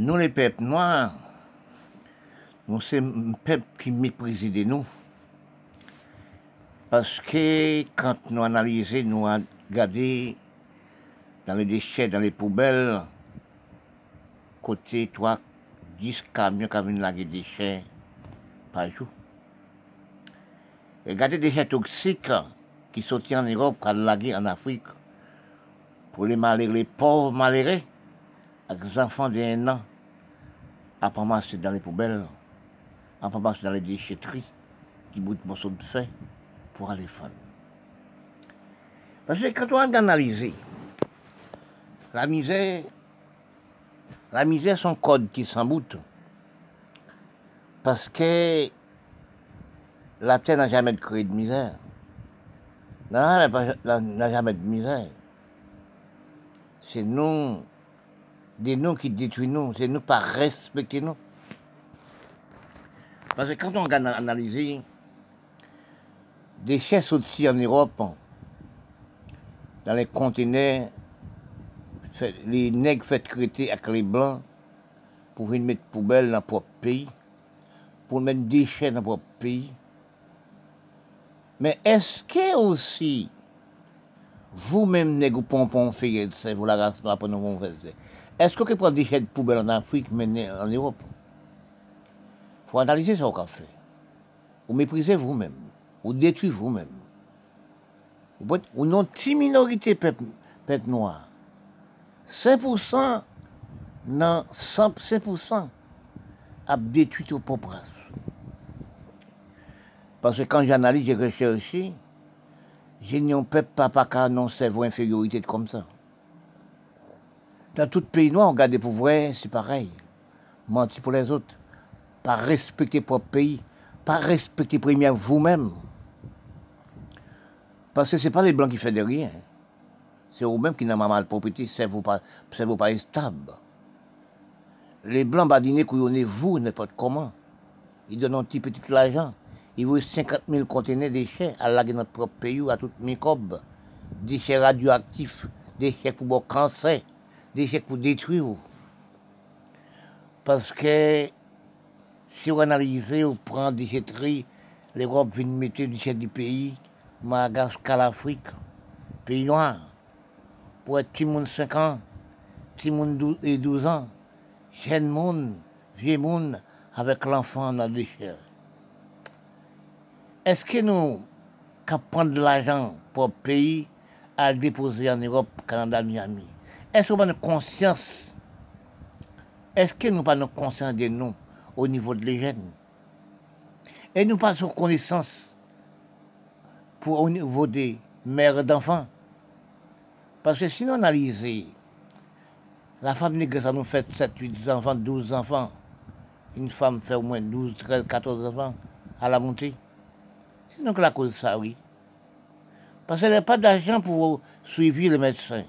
nous les peuples noirs, nous c'est un peuple qui méprise de nous. Parce que quand nous analysons, nous regardons dans les déchets, dans les poubelles, côté toi, 10 camions qui viennent des déchets par jour. Regardez des déchets toxiques qui sont en Europe, qui laguer en Afrique, pour les malheureux, les pauvres malheureux, avec les enfants d'un an, à pas marcher dans les poubelles, à pas marcher dans les déchetteries, qui boutent morceaux de fait pour aller faire. Parce que quand on analyse la misère, la misère, son code qui s'emboute. Parce que la terre n'a jamais créé de misère. N'a jamais de misère. C'est nous, des nous qui détruisent nous, c'est nous pas respecter nous. Parce que quand on regarde analyser des chaises aussi en Europe, dans les conteneurs, les nègres fait traiter avec les blancs pour venir mettre poubelle dans leur propre pays, pour mettre des déchets dans leur propre pays. Mais est-ce que aussi, vous-même, nègres pompons, fait vous la race pour nous faire Est-ce que vous prenez des déchets de poubelle en Afrique, mais en Europe Il faut analyser ce qu'on fait. Vous méprisez vous-même. Vous détruisez vous-même. Vous n'avez une minorité peuple, noir. 5% non, 5% a détruit au propre Parce que quand j'analyse, j'ai recherché, j'ai n'y peuple pas qu'à non cerveau infériorité comme ça. Dans tout pays noir, on regarde pour vrai, c'est pareil. Mentir pour les autres. Pas respecter propre pays. Pas respecter première vous-même. Parce que ce n'est pas les blancs qui font de rien. C'est vous-même qui n'avez mal propriété, c'est vous pas, c'est vous pas stable. Les blancs badinés couillonnez vous n'importe comment. Ils donnent un petit petit l'argent. Ils vous 50 000 conteneurs de déchets à laguer notre propre pays ou à toute microbe. Déchets radioactifs, déchets pour le cancer, déchets pour détruire. Parce que si vous analysez, vous prenez des déchetteries, l'Europe vient mettre déchets du pays, Madagascar, l'Afrique, pays noir pour être petit monde 5 ans, petit monde et 12 ans, jeune monde, vieux monde, avec l'enfant dans le déchets. Est-ce que nous, quand prendre de l'argent pour le pays, à déposer en Europe, Canada, Miami, est-ce qu'on a conscience? Est-ce que nous pas conscience de nous au niveau de les jeunes Et nous pas sur connaissance pour au niveau des mères d'enfants? Parce que si on analyse, la femme nègre, ça nous fait 7, 8 enfants, 12 enfants. Une femme fait au moins 12, 13, 14 enfants à la montée. C'est donc la cause de ça, oui. Parce qu'elle n'a pas d'argent pour suivre le médecin.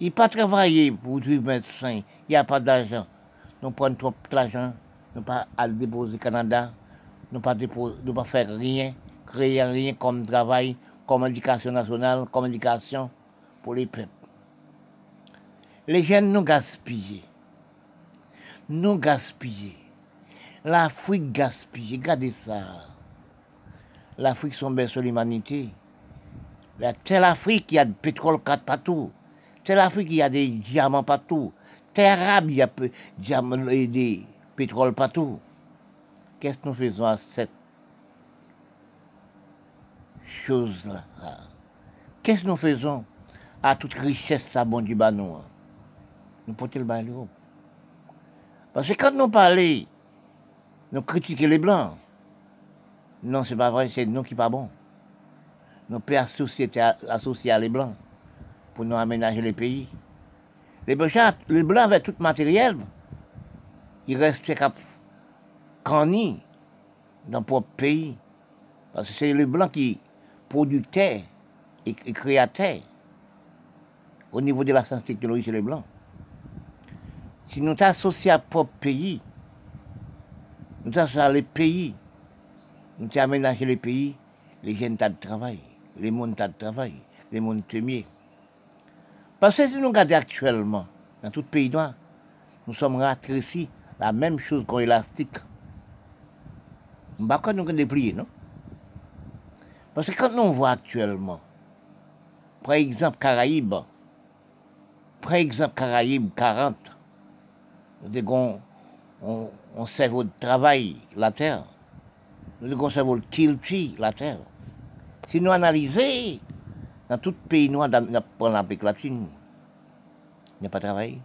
Il pas travaillé pour le médecin. Il n'y a pas d'argent. Nous prenons trop d'argent. Nous pas à déposer au Canada. Nous pas, pas faire rien, créer rien comme travail comme éducation nationale, comme éducation pour les peuples. Les jeunes nous gaspillent. Nous gaspillent. L'Afrique gaspille. Regardez ça. L'Afrique sont bien sur l'humanité. Telle Afrique, il y a du pétrole partout. Telle Afrique, il y a des diamants partout. Terre arabe, il y a des pétroles partout. Qu'est-ce que nous faisons à cette chose-là? Qu'est-ce que nous faisons à toute richesse ça bon du nous Nous portons le bain Parce que quand nous parlons, nous critiquons les blancs. Non, c'est pas vrai, c'est nous qui pas bon. Nous pouvons associer, associer à les blancs pour nous aménager les pays. Les blancs, les blancs avec tout matériel, ils restent cap dans le propre pays. Parce que c'est les blancs qui, producteurs et, créateurs au niveau de la science technologie chez les Blancs. Si nous t'associons à propre pays, nous t'associons à les pays, nous t'aménageons les pays, les jeunes tas de travail, les mondes tas de travail, les mondes temiers. Parce que si nous regardons actuellement, dans tout pays noir, nous sommes rétrécis, la même chose qu'un élastique. On va nous déplier, non? Parce que quand on voit actuellement, par exemple, Caraïbes, par exemple, Caraïbes 40, nous on, on cerveau de travail, la terre. Nous avons un cerveau de la terre. Si nous analysons, dans tout pays noir, dans l'Amérique latine, il n'y a pas de travail.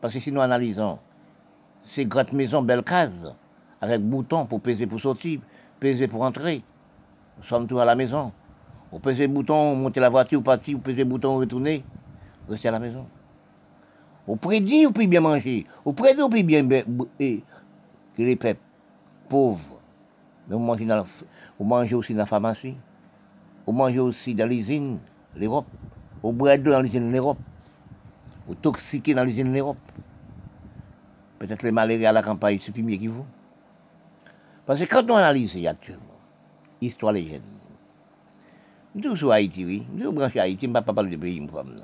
Parce que si nous analysons ces grandes maisons, belles cases, avec boutons pour peser pour sortir, peser pour entrer, nous sommes tous à la maison. Vous pesez bouton, monter la voiture, partir, vous pesez bouton, retourner, restez à la maison. Vous prédit, vous pouvez bien manger. Vous prédit, vous pouvez bien et, que les peuples pauvres, vous mangez aussi dans la pharmacie, vous mangez aussi dans l'usine, l'Europe, vous boivez dans l'usine, l'Europe, vous toxiquez dans l'usine, l'Europe. Peut-être les maladies à la campagne, c'est plus mieux que vous. Parce que quand on analyse actuellement, histoire légende, nous sommes Haïti, oui. Nous sommes branchés Haïti, je ne pas parler de pays, moi, Il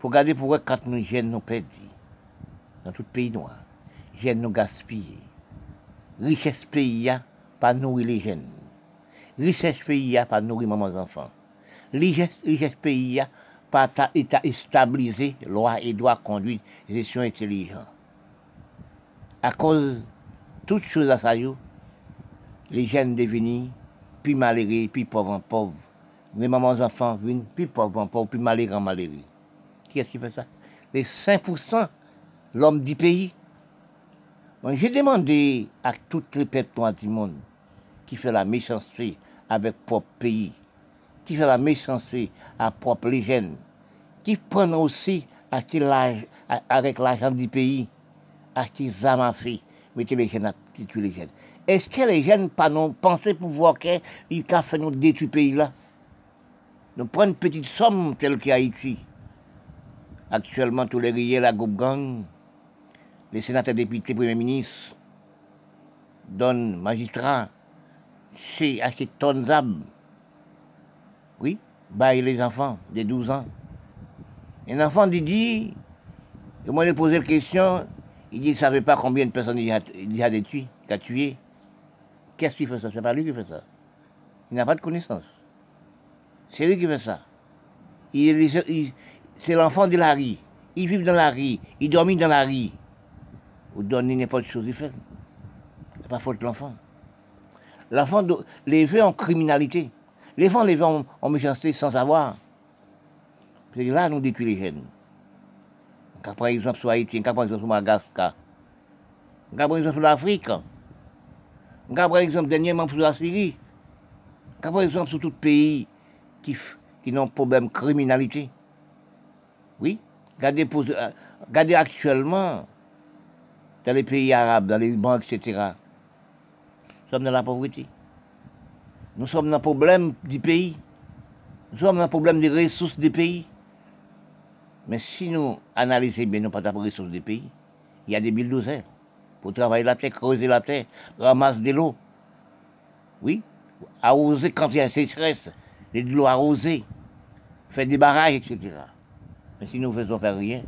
faut regarder pourquoi quand nous jeunes nous perdons, dans tout pays noir, jeunes nous gaspillent. Richesse pays, pas nourrir les jeunes. Richesse pays, pas nourrir maman enfants. Richesse, richesse pays, pas état stabilisé, loi et droit conduite, gestion intelligente. À cause de toutes choses à ça, les jeunes devenus plus malheureux, plus pauvres en pauvres. Les mamans enfants viennent plus pauvres en pauvres, plus malheureux en malheureux. Qui est-ce qui fait ça? Les 5%, l'homme du pays. J'ai demandé à toutes les peuples du monde qui fait la méchanceté avec propre pays, qui fait la méchanceté à propre les jeunes, qui prennent aussi avec l'argent du pays, à feu, mettez les jeunes à tuer les jeunes. Est-ce que les jeunes penser pouvoir qu'ils ont fait nous détruire pays là? Nous prenons une petite somme telle qu'Haïti. Actuellement, tous les riers, la groupe gang, les sénateurs, députés, premiers ministres, donnent magistrats, c'est assez tonnes d'âmes. Oui, baillent les enfants de 12 ans. Un enfant dit, dit, et moi, il posé la question, il dit, il ne savait pas combien de personnes il a, il a tué, il a tué. Qu'est-ce qu'il fait ça? C'est pas lui qui fait ça. Il n'a pas de connaissance. C'est lui qui fait ça. c'est l'enfant de la rue. Il vit dans la rue. Il dormit dans la rue. Vous donnez n'importe chose, il fait. C'est pas faute de l'enfant. L'enfant l'élevé en criminalité. L'enfant l'élevé en, en méchanceté sans savoir. C'est là nous détruisons les jeunes. Par exemple, sur Haïti, par exemple, sur Madagascar, par exemple, sur l'Afrique. Par exemple, dernièrement pour la Syrie. Par exemple, sur tout pays qui, qui n'ont problème criminalité. Oui. Regardez, euh, regardez actuellement dans les pays arabes, dans les banques, etc. Nous sommes dans la pauvreté. Nous sommes dans le problème du pays. Nous sommes dans le problème des ressources du pays. Mais si nous analysons bien, nous pas les ressources du pays, il y a des bulldozers pour travailler la terre, creuser la terre, ramasser de l'eau. Oui, arroser quand il y a sécheresse, de l'eau arrosée, faire des barrages, etc. Mais si nous ne faisons faire rien,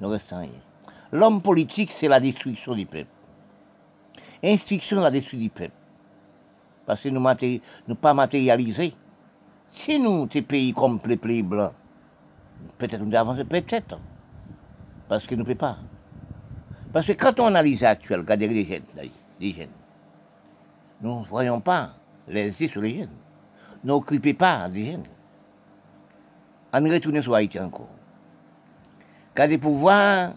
nous restons rien. L'homme politique, c'est la destruction du peuple. Instruction, destruction du peuple. Parce que nous ne pas matérialiser. Si nous, ces pays comme les blancs, peut-être nous avancer, peut-être. Parce que nous ne pouvons pas. Parce que quand on analyse actuel, regardez les jeunes, les jeunes, nous ne voyons pas les yeux sur les jeunes. N'occupez pas des jeunes. On retourne sur Haïti encore. Quand des pouvoirs,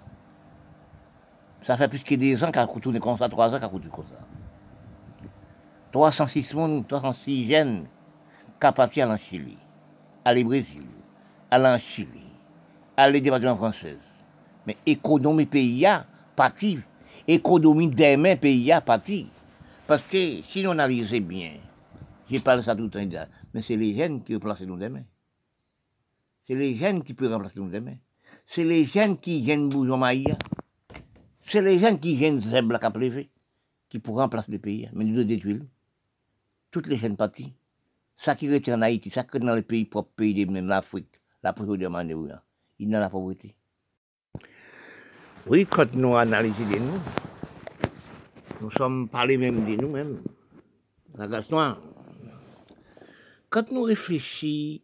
ça fait plus que des ans qu'on tourne comme ça, trois ans qu'on tourne comme ça. 306 monde, 306 jeunes qui partir en Chili, aller au Brésil, aller en Chili, aller département française. Mais économie pays, parti. Économie demain, pays à parti. Parce que si on analyse bien, j'ai parlé ça tout le temps, mais c'est les jeunes qui remplacent nous demain. C'est les jeunes qui peuvent remplacer nous demain. C'est les jeunes qui viennent maïa. C'est les jeunes qui viennent zèbre la qui pourront remplacer le pays. Mais nous détruire. Toutes les jeunes parties. Ça qui retient en Haïti, ça qui est dans le pays propre pays de l'Afrique, la pauvreté de il dans la pauvreté. Oui, quand nous analysons de nous, nous sommes parlés même de nous-mêmes. La Gaston, quand nous réfléchissons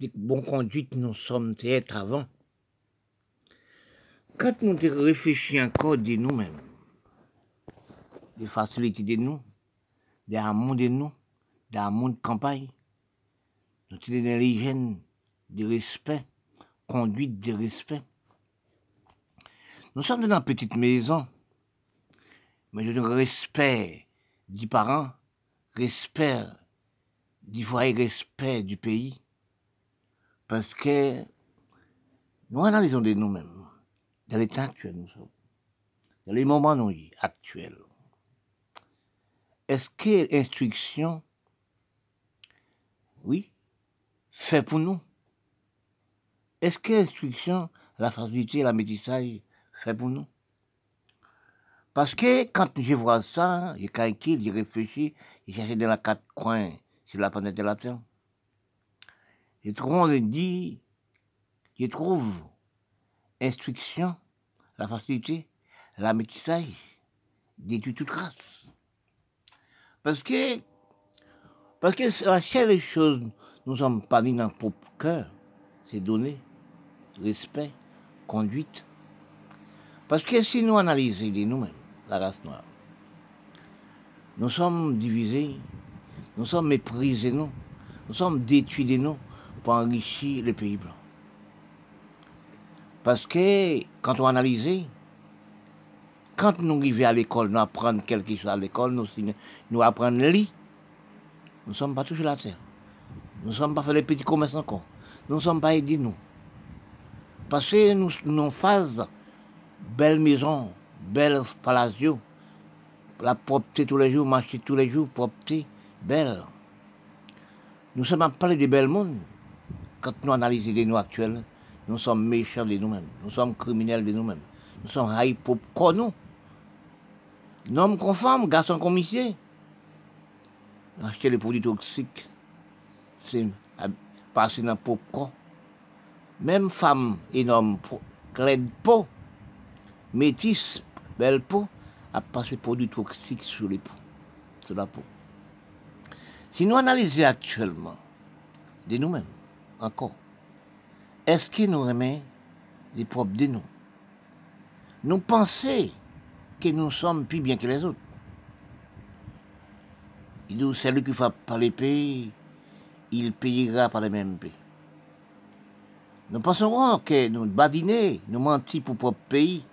de bonne conduite, nous sommes être avant. Quand nous réfléchissons encore de nous-mêmes, des facilités de nous, des amours de nous, des amours de campagne, notre l'hygiène de respect, conduite de respect. Nous sommes dans une petite maison, mais je respect du parent, respect du foyer, respect du pays, parce que nous analysons de nous-mêmes, dans l'état actuel nous sommes, dans les moments actuels. Est-ce que l'instruction, oui, fait pour nous? Est-ce que l'instruction, la facilité, la métissage, fait pour nous? Parce que quand je vois ça, je calcule, je réfléchis, je cherche dans les quatre coins sur la planète de la Terre. Je trouve, on dit, je trouve instruction, la facilité, la métissage, détruit toute grâce. Parce que, parce que la seule chose, nous sommes pas dans notre cœur, c'est donner respect, conduite. Parce que si nous analysons nous-mêmes, la race noire, nous sommes divisés, nous sommes méprisés, nous, nous sommes détruits nous pour enrichir le pays blanc. Parce que quand on analyse, quand nous arrivons à l'école, nous apprenons quelque chose à l'école, nous, nous apprenons lit, nous ne sommes pas toujours la terre. Nous ne sommes pas fait les petits commerces encore. Nous ne sommes pas aidés. Parce que nous, nous faisons belles maisons, belles palacios, la propreté tous les jours, marcher tous les jours, propreté, belle. Nous sommes à parler des belles mondes. Quand nous analysons les nous actuels, nous sommes méchants de nous-mêmes, nous sommes criminels de nous-mêmes, nous sommes haïs pour nous. Homme conforme, garçon commissaire. Acheter les produits toxiques, c'est passer dans le corps. Même femme et homme, clé peau, métis, belle peau, a passé produits toxiques sur les peaux, sur la peau. Si nous analysons actuellement de nous-mêmes, encore, est-ce que nous aimons les propres de nous? Nous pensons que nous sommes plus bien que les autres. Il dit, celui qui fait par pays, il payera par les mêmes pays. Nous pensons que nous badinons, nous mentons pour propre pays.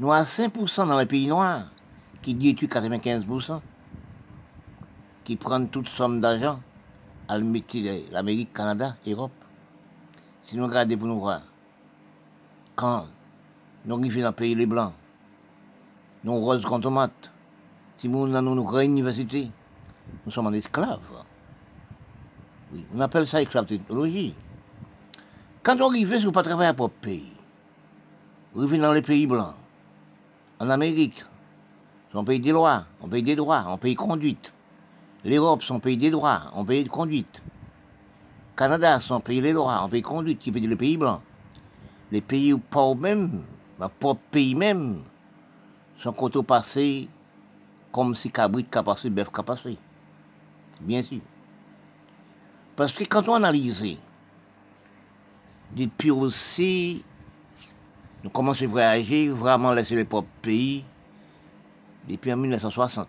Nous avons 5% dans les pays noirs qui détruisent 95%, qui prennent toute somme d'argent à l'Amérique, Canada, Europe. Si nous regardons pour nous voir, quand nous arrivons dans le pays les Blancs, nous rose contre maths. Si nous avons une grande université, nous sommes en esclaves. Oui, on appelle ça esclave technologie. Quand on arrive, si vous pas travailler à propre pays, vous dans les pays blancs, en Amérique, c'est pays des lois, on paye des droits, on paye conduite. L'Europe, son pays des droits, on paye de conduite. Canada, son pays des droits, on paye conduite, qui paye les pays blancs. Les pays pauvres même, ma propre pays même, son côté passé comme si cabrit a passé, bœuf a passé. Bien sûr. Parce que quand on analyse, depuis aussi, nous commençons à voyager, vraiment laisser les propres pays, depuis en 1960.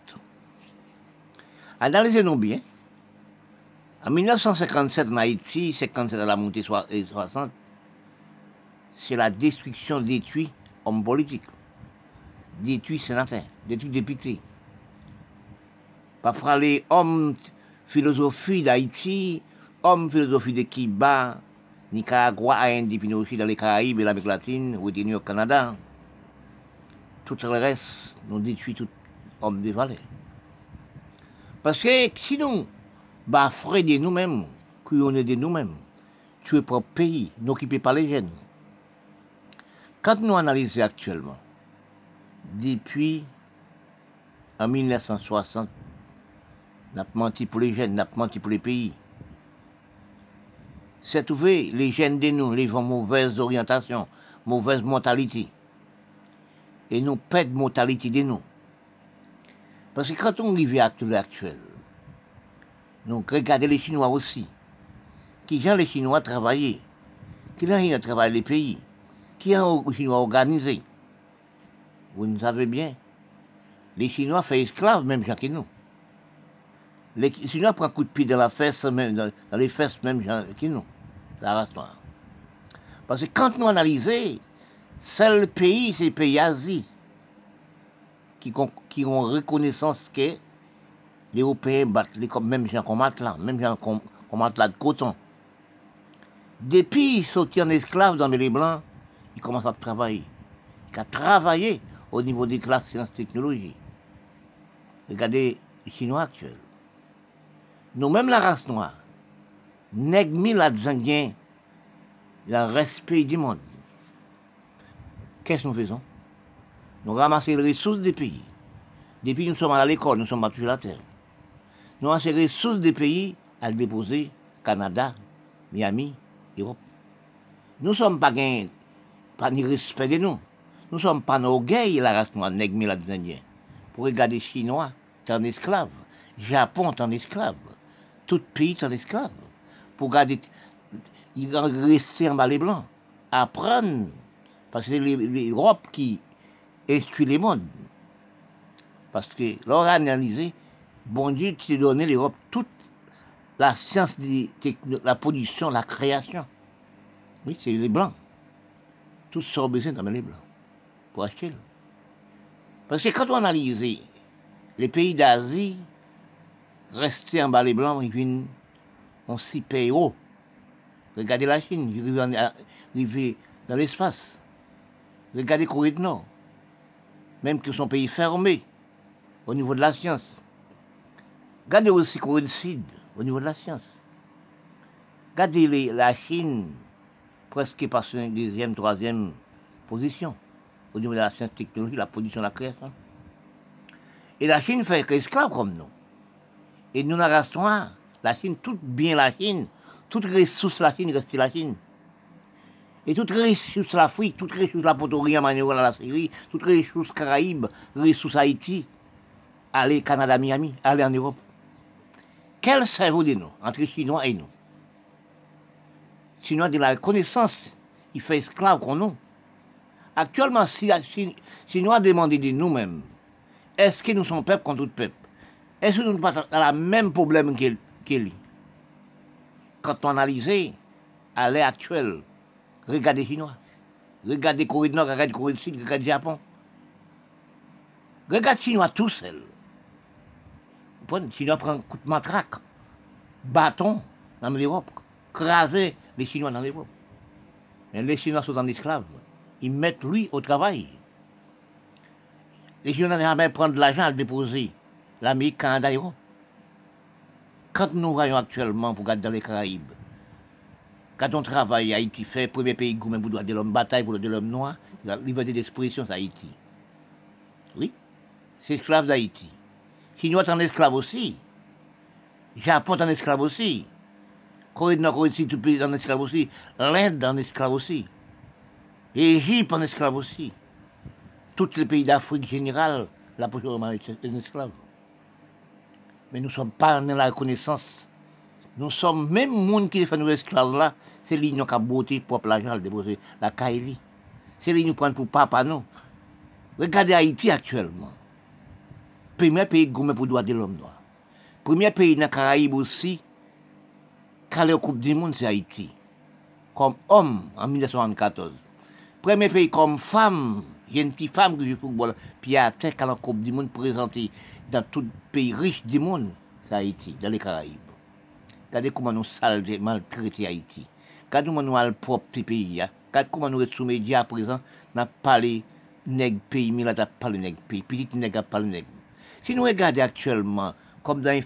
Analysez-nous bien. En 1957 en Haïti, 57 à la montée 60, c'est la destruction détruite hommes politiques détruit sénateurs, détruit députés. Parfois, les hommes philosophie d'Haïti, hommes philosophie de Cuba, Nicaragua, Haïti, puis aussi dans les Caraïbes et l'Amérique latine, ou au Canada. Tout le reste, nous détruit tout homme de valeur. Parce que sinon, bah, de nous-mêmes, qu'on est de nous-mêmes, tuer propre pays, n'occupé pas les jeunes. Quand nous analysons actuellement, depuis en 1960, n'a menti pour les jeunes, n'a menti pour les pays. C'est trouvé les jeunes de nous, les vont mauvaise orientation, mauvaise mentalité. Et nous perdons mentalité de nous. Parce que quand on arrive à l'actuel, nous regardons les Chinois aussi, qui ont les Chinois travailler, qui ont travaillé les pays, qui ont les Chinois organisé. Vous ne savez bien, les Chinois font esclaves même gens que nous. Les Chinois prennent un coup de pied dans la fesse, même, dans, les fesses même gens que nous. La race. Parce que quand nous analysons, seul pays, c'est le pays Asie qui, qui ont reconnaissance que les Européens battent les mêmes gens qu'on là, même gens qu'on là de coton. Depuis sont en esclaves dans les Blancs, ils commencent à travailler. Ils ont travaillé au niveau des classes sciences technologies. Regardez les Chinois actuels. Nous-mêmes, la race noire, nègres la Indiens, le respect du monde. Qu'est-ce que nous faisons? Nous ramassons les ressources des pays. Depuis nous sommes à l'école, nous sommes à la terre. Nous ramassons les ressources des pays à le déposer Canada, Miami, Europe. Nous ne sommes pas pas ni respect de nous. Nous ne sommes pas nos gays, la race noire, Indiens. Pour regarder Chinois, es un esclave. Japon, es un esclave. Tout pays, es un esclave. Pour regarder, ils vont rester en bas les blancs. Apprendre parce que c'est l'Europe qui instruit les mondes. Parce que l'on a analysé, bon Dieu, tu donné l'Europe toute la science, la production, la création. Oui, c'est les Blancs. Tout sont besoin dans les Blancs pour acheter. Parce que quand on analyse les pays d'Asie, rester en bas les Blancs, ils viennent, on s'y paye haut. Regardez la Chine, ils vivent dans l'espace. Regardez Corée du Nord, même que son pays fermé au niveau de la science. Regardez aussi Sud au niveau de la science. Regardez la Chine, presque par une deuxième, troisième position au niveau de la science technologie, la production, la création. Et la Chine fait esclave comme nous. Et nous, la race la Chine, tout bien la Chine, toute ressource la Chine reste la Chine. Et toute ressource l'Afrique, toute ressource la Potorie, Manuel, la Syrie, toute ressource Caraïbes, ressource Haïti, aller Canada, Miami, aller en Europe. Quel cerveau de nous, entre les Chinois et nous? Chinois de la connaissance, il fait esclave qu'on nous. Actuellement, si les Chinois demandent de nous-mêmes, est-ce que nous sommes peuple contre tout peuple? Est-ce que nous n'avons pas le même problème qu'il Quand on analyse à l'heure actuelle, Regardez Chinois. Regardez Corée du Nord, regardez Corée du Sud, regardez Japon. Regardez Chinois tout seul. Chinois prend un coup de matraque, bâton dans l'Europe, craser les Chinois dans l'Europe. Les Chinois sont en esclaves. Ils mettent lui au travail. Les Chinois jamais prendre de l'argent à le déposer. L'Amérique, Canada, Europe. Quand nous voyons actuellement, pour regarder dans les Caraïbes, quand on travaille, Haïti fait, premier pays pour le droit de l'homme, bataille pour le de l'homme noir, la liberté d'expression, c'est Haïti. Oui, c'est esclave d'Haïti. Chinois est en esclave aussi. Japon en esclave aussi. Corée du Nord, Corée du pays esclave aussi. L'Inde en esclave aussi. L'Égypte en esclave aussi. Tous les pays d'Afrique générale, la poche est en esclave. Mais nous ne sommes pas dans la reconnaissance nous sommes même monde qui fait nous esclaves là, c'est lui qui a beauté pour l'argent déposer la Kaili. C'est lui qui nous prend pour papa non. Regardez Haïti actuellement. Premier pays gourmet pour droit de l'homme noir. Premier pays dans les Caraïbes aussi, quand la Coupe du Monde, c'est Haïti. Comme homme en 1974. Premier pays comme femme, il y a une petite femme qui joue football, puis à terre quand la Coupe du Monde présentée dans tout pays riche du monde, c'est Haïti, dans les Caraïbes. Regardez comment nous salvons, maltraiter Haïti. Regardez comment nous le propre pays. Regardez comment nous sommes médias à présent. Nous parlé nègre pays, mais là, nous parlé nègre pays. Petit nègre parlé nègre. Si nous regardons actuellement, comme dans un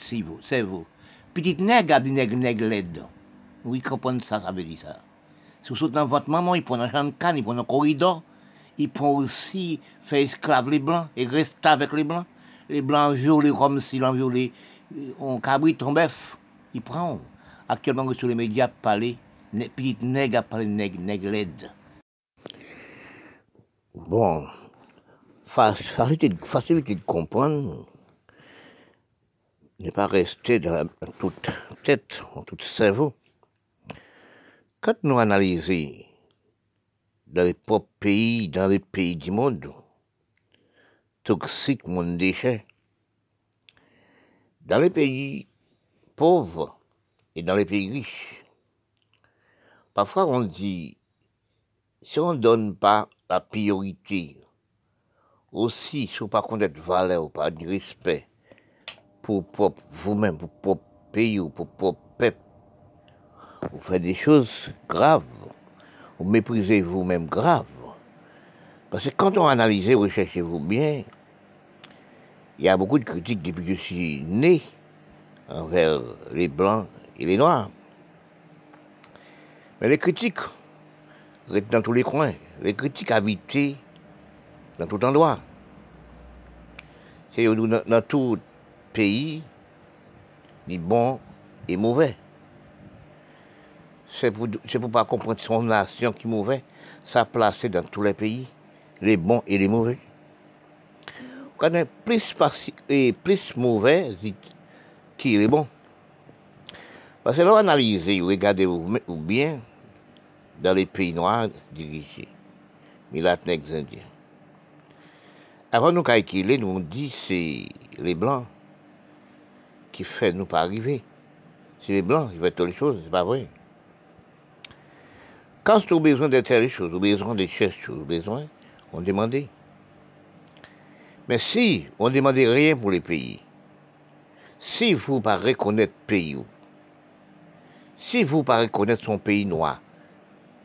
c'est vous. petit nègre a dit nègre nègre l'aide. Oui, comprenez ça, ça veut dire ça. Si vous dans votre maman, il prend un champ de canne, il prend un corridor. Il prend aussi, fait esclave les blancs et reste avec les blancs. Les blancs violés comme s'ils ont violé, on cabrit, ton bœuf il prend actuellement sur les médias parler, petit nègre à parler nègre, nègre l'aide. Bon, facilité, de comprendre n'est pas rester dans toute tête, en tout cerveau. Quand nous analysons dans les propres pays, dans les pays du monde, toxiques, mon déchet, dans les pays pauvres et dans les pays riches, parfois on dit, si on ne donne pas la priorité, aussi si on pas connaître valeur, pas de respect pour vous-même, pour propre pays ou pour propre peuple, vous faites des choses graves, vous méprisez vous-même grave. Parce que quand on analyse, recherchez-vous bien, il y a beaucoup de critiques depuis que je suis né envers les blancs et les noirs. Mais les critiques dans tous les coins, les critiques habitées dans tout endroit. C'est dans, tout pays, ni bon et mauvais. C'est pour ne pas comprendre son nation qui est mauvais, ça placé dans tous les pays, les bons et les mauvais. Quand on plus, et plus mauvais qui est bon? Parce que là, analysez, regardez ou bien dans les pays noirs dirigés, les Latinx indiens. Avant nous calculer, nous on dit c'est les blancs qui font nous pas arriver. C'est les blancs qui font toutes les choses, c'est pas vrai. Quand tu as besoin de telles choses, ou besoin de choses, ou besoin, on demandait. Mais si on ne demandait rien pour les pays, si vous ne pas reconnaître pays, si vous ne pas reconnaître son pays noir,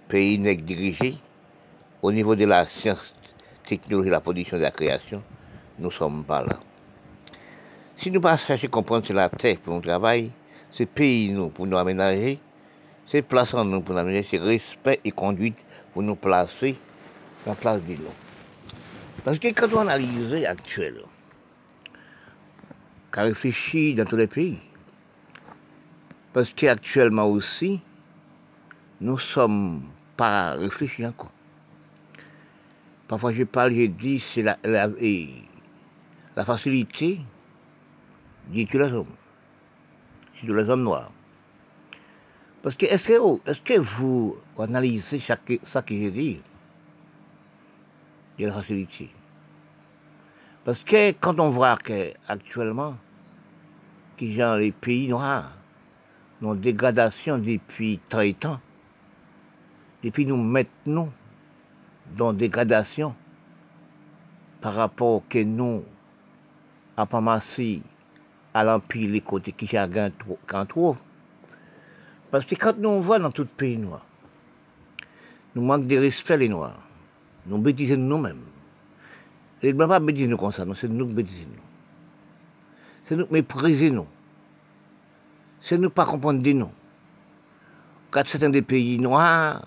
pays n'est dirigé, au niveau de la science, technologie, la production de la création, nous ne sommes pas là. Si nous pas chercher à comprendre c'est la terre pour nous travailler, c'est pays nous pour nous aménager, c'est place en nous pour nous aménager, c'est respect et conduite pour nous placer la place de nous. Parce que quand on analyse actuel, qu'on réfléchit dans tous les pays, parce qu'actuellement aussi, nous sommes pas réfléchis encore. Parfois je parle, je dis, c'est la, la, facilité d'y les hommes, surtout les hommes noirs. Parce que est-ce que, que vous analysez ça que je dis de la facilité? Parce que quand on voit qu'actuellement, que les pays noirs, ont dégradation depuis 30 ans, et puis nous mettons dans dégradation par rapport que nous avons massé à l'empire les côtés qui chacun trouve. Parce que quand nous voit dans tout pays noir, nous manquons de respect les noirs. Nous bêtisons nous-mêmes. Les blancs pas bêtiser nous comme ça, c'est nous qui bêtisons nous. C'est nous qui méprisons nous. C'est nous pas comprendre de nous. Quand certains des pays noirs,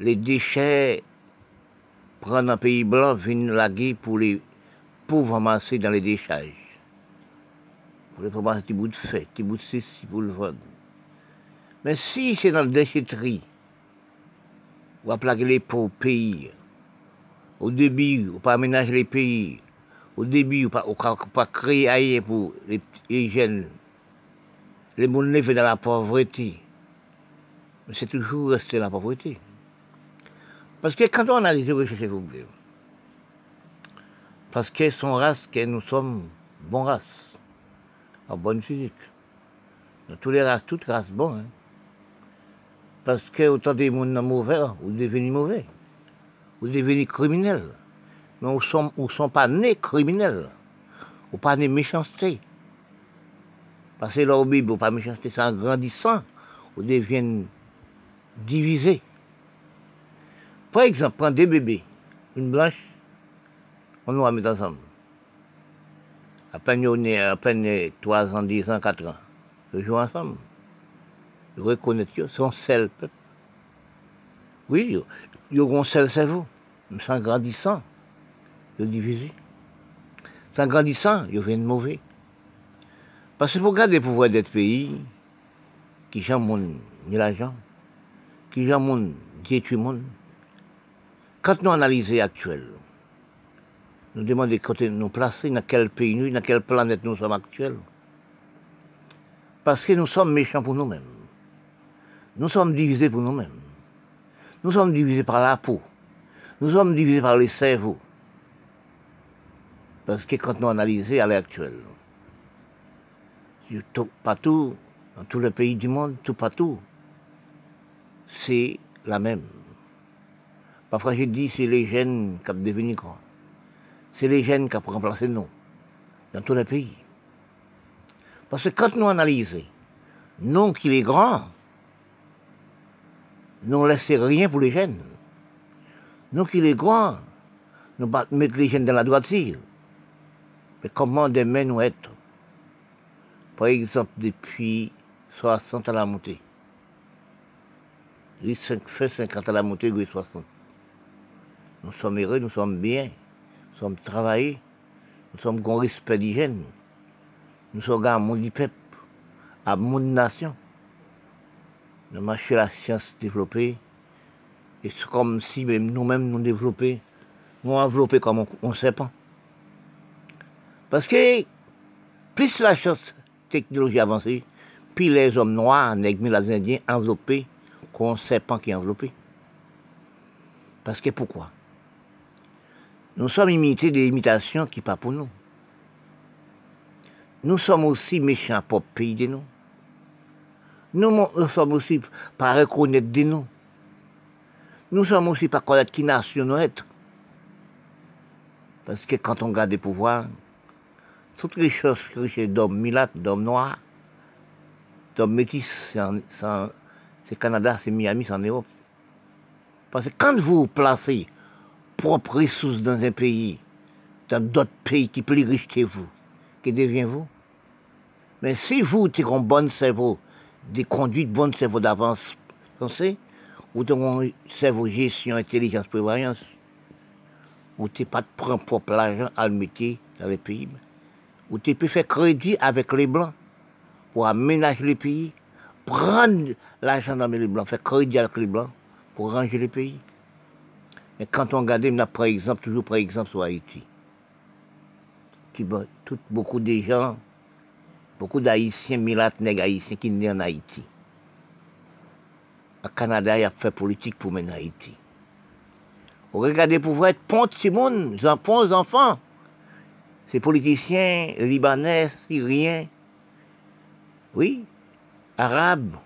les déchets prennent un pays blanc, viennent laguer pour les pauvres ramasser dans les décharges. Pour les ramasser des bouts de fête, des bouts de ceci pour le vendre. Mais si c'est dans le déchetterie, on va plaquer les pauvres pays, au début, on pas aménager les pays, au début, on pas, pas créer ailleurs pour les, jeunes. Les monnaies dans la pauvreté. Mais c'est toujours resté la pauvreté. Parce que quand on analyse, recherchez-vous bien. Parce que son race, que nous sommes bonne race, en bonne physique. Dans toutes les races, toutes races bonnes. Hein. Parce que autant des gens mauvais, vous devenez mauvais. Vous devenez criminel. Mais vous ne sont, pas nés criminels. Vous pas nés méchanceté. Parce que leur Bible, pas méchanceté, c'est en grandissant, vous devenez divisés. Par exemple, prends deux bébés, une blanche, on nous mettre ensemble. À peine on est à peine 3 ans, 10 ans, 4 ans. Ils jouent ensemble. Ils reconnaissent, ils sont seuls peuple. Oui, ils ont seul cerveau. Mais sans grandissant, ils divisé. Sans grandissant, ils viennent mauvais. Parce que pour garder le pouvoir d'être pays, qui mon ni l'argent, qui jamais détruit monde, quand nous analysons actuel, nous demandons côté nous placer, dans quel pays nous, dans quelle planète nous sommes actuels. Parce que nous sommes méchants pour nous-mêmes. Nous sommes divisés pour nous-mêmes. Nous sommes divisés par la peau. Nous sommes divisés par les cerveaux. Parce que quand nous analysons à l'heure tout, partout, dans tous les pays du monde, tout partout, c'est la même. Parfois, je dis, c'est les jeunes qui ont devenu quoi C'est les jeunes qui ont remplacé nous, dans tous les pays. Parce que quand nous analysons, nous qui les grands, nous ne laissons rien pour les jeunes. Nous qui les grands, nous mettons les jeunes dans la droiture. Mais comment demain nous être? Par exemple, depuis 60 à la montée. Oui, fait 50 à la montée, oui, 60. Nous sommes heureux, nous sommes bien, nous sommes travaillés, nous sommes con respect d'hygiène. Nous sommes à monde du peuple, à monde nation. Nous marchons la science développée. Et c'est comme si même nous-mêmes nous développions, nous enveloppés comme on ne sait pas. Parce que plus la chose technologie avancée, puis les hommes noirs, les indiens enveloppés, qu'on ne sait pas qui est enveloppé. Parce que pourquoi? Nous sommes imités des imitations qui pas pour nous. Nous sommes aussi méchants pour pays de nous. Nous, sommes aussi pas reconnaître de nous. Nous sommes aussi pas connaître qui nation nous être. Parce que quand on garde des pouvoirs, toutes les choses richesses d'hommes milates, d'hommes noirs, d'hommes métis, c'est Canada, c'est Miami, c'est en Europe. Parce que quand vous placez propres ressources dans un pays, dans d'autres pays qui plus riches que vous, que deviens-vous? Mais si vous avez un bon cerveau, des conduites bonnes cerveau d'avance, pensez, ou un cerveau gestion, intelligence, prévoyance, ou tu pas de prendre propre l'argent à le mettre dans les pays, ou tu peux faire crédit avec les blancs pour aménager les pays, prendre l'argent dans les blancs, faire crédit avec les blancs pour ranger les pays. Mais quand on regarde, par exemple, toujours par exemple sur Haïti, tout, beaucoup de gens, beaucoup d'Haïtiens, milates nègres haïtiens qui sont en Haïti. Au Canada, il a fait politique pour mener Haïti. Vous regardez pour voir être pont Simon, enfants, enfants. Ces politiciens libanais, syriens, oui, arabes,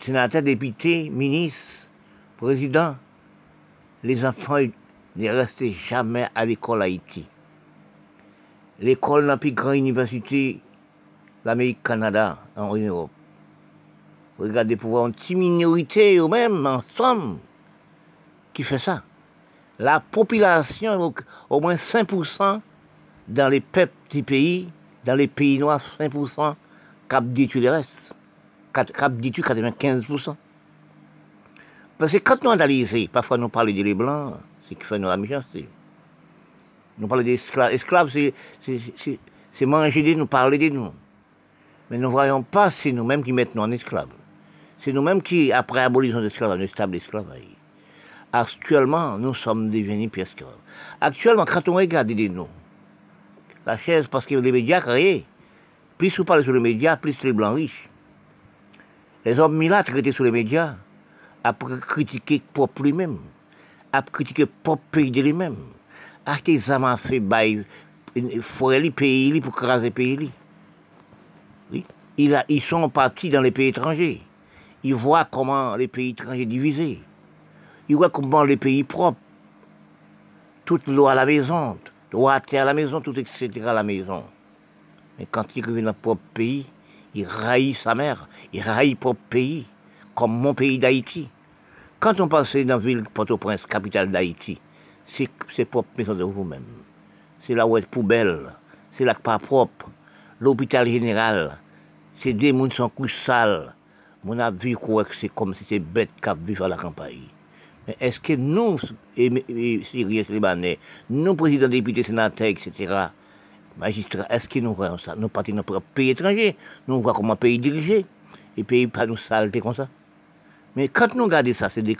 sénateurs, députés, ministres, présidents, les enfants ne restaient jamais à l'école Haïti. L'école la plus grande université l'Amérique Canada en Europe. Regardez pour voir une petite minorité eux-mêmes ensemble qui fait ça. La population, au moins 5% dans les du pays, dans les pays noirs, 5%, cap détruit le reste. Cap détruit 95%. Parce que quand nous analysons, parfois nous parlons des blancs, c'est qui fait nous la méchanceté. Nous parlons d'esclaves. Esclaves, c'est manger de nous, parler de nous. Mais nous ne voyons pas, c'est nous-mêmes qui mettons en esclaves. C'est nous-mêmes qui, après l'abolition de l'esclavage, nous stable esclavage. Actuellement, nous sommes devenus plus esclaves. Actuellement, quand on regarde de nous, la chaise, parce que les médias créés, plus vous parlez sur les médias, plus les blancs riches. Les hommes qui étaient sur les médias, après critiquer propre lui-même, après critiquer propre pays de lui-même, acheter des armes fait bail, forer les pays pour craser pays. Oui. ils sont partis dans les pays étrangers. Ils voient comment les pays étrangers divisés. Ils voient comment les pays propres, toute l'eau à la maison, l'eau à à la maison, tout etc. à la maison. Mais quand ils reviennent dans leur propre pays, ils raillent sa mère, ils raillent leur propre pays, comme mon pays d'Haïti. Quand on passe dans la ville Port-au-Prince, capitale d'Haïti, c'est propre maison de vous-même. C'est là où est poubelle, c'est là pas propre. L'hôpital général, c'est des gens qui sont couches sales. Mon a vu que c'est comme si c'était bête qui vivent à la campagne. Mais est-ce que nous, Syriens, Libanais, nous, présidents, députés, sénateurs, etc., magistrats, est-ce que nous voyons ça? Nous partons dans notre pays étranger, nous voyons comment pays dirigé, et pays pas nous saleté comme ça. Mais quand nous regardons ça, c'est des.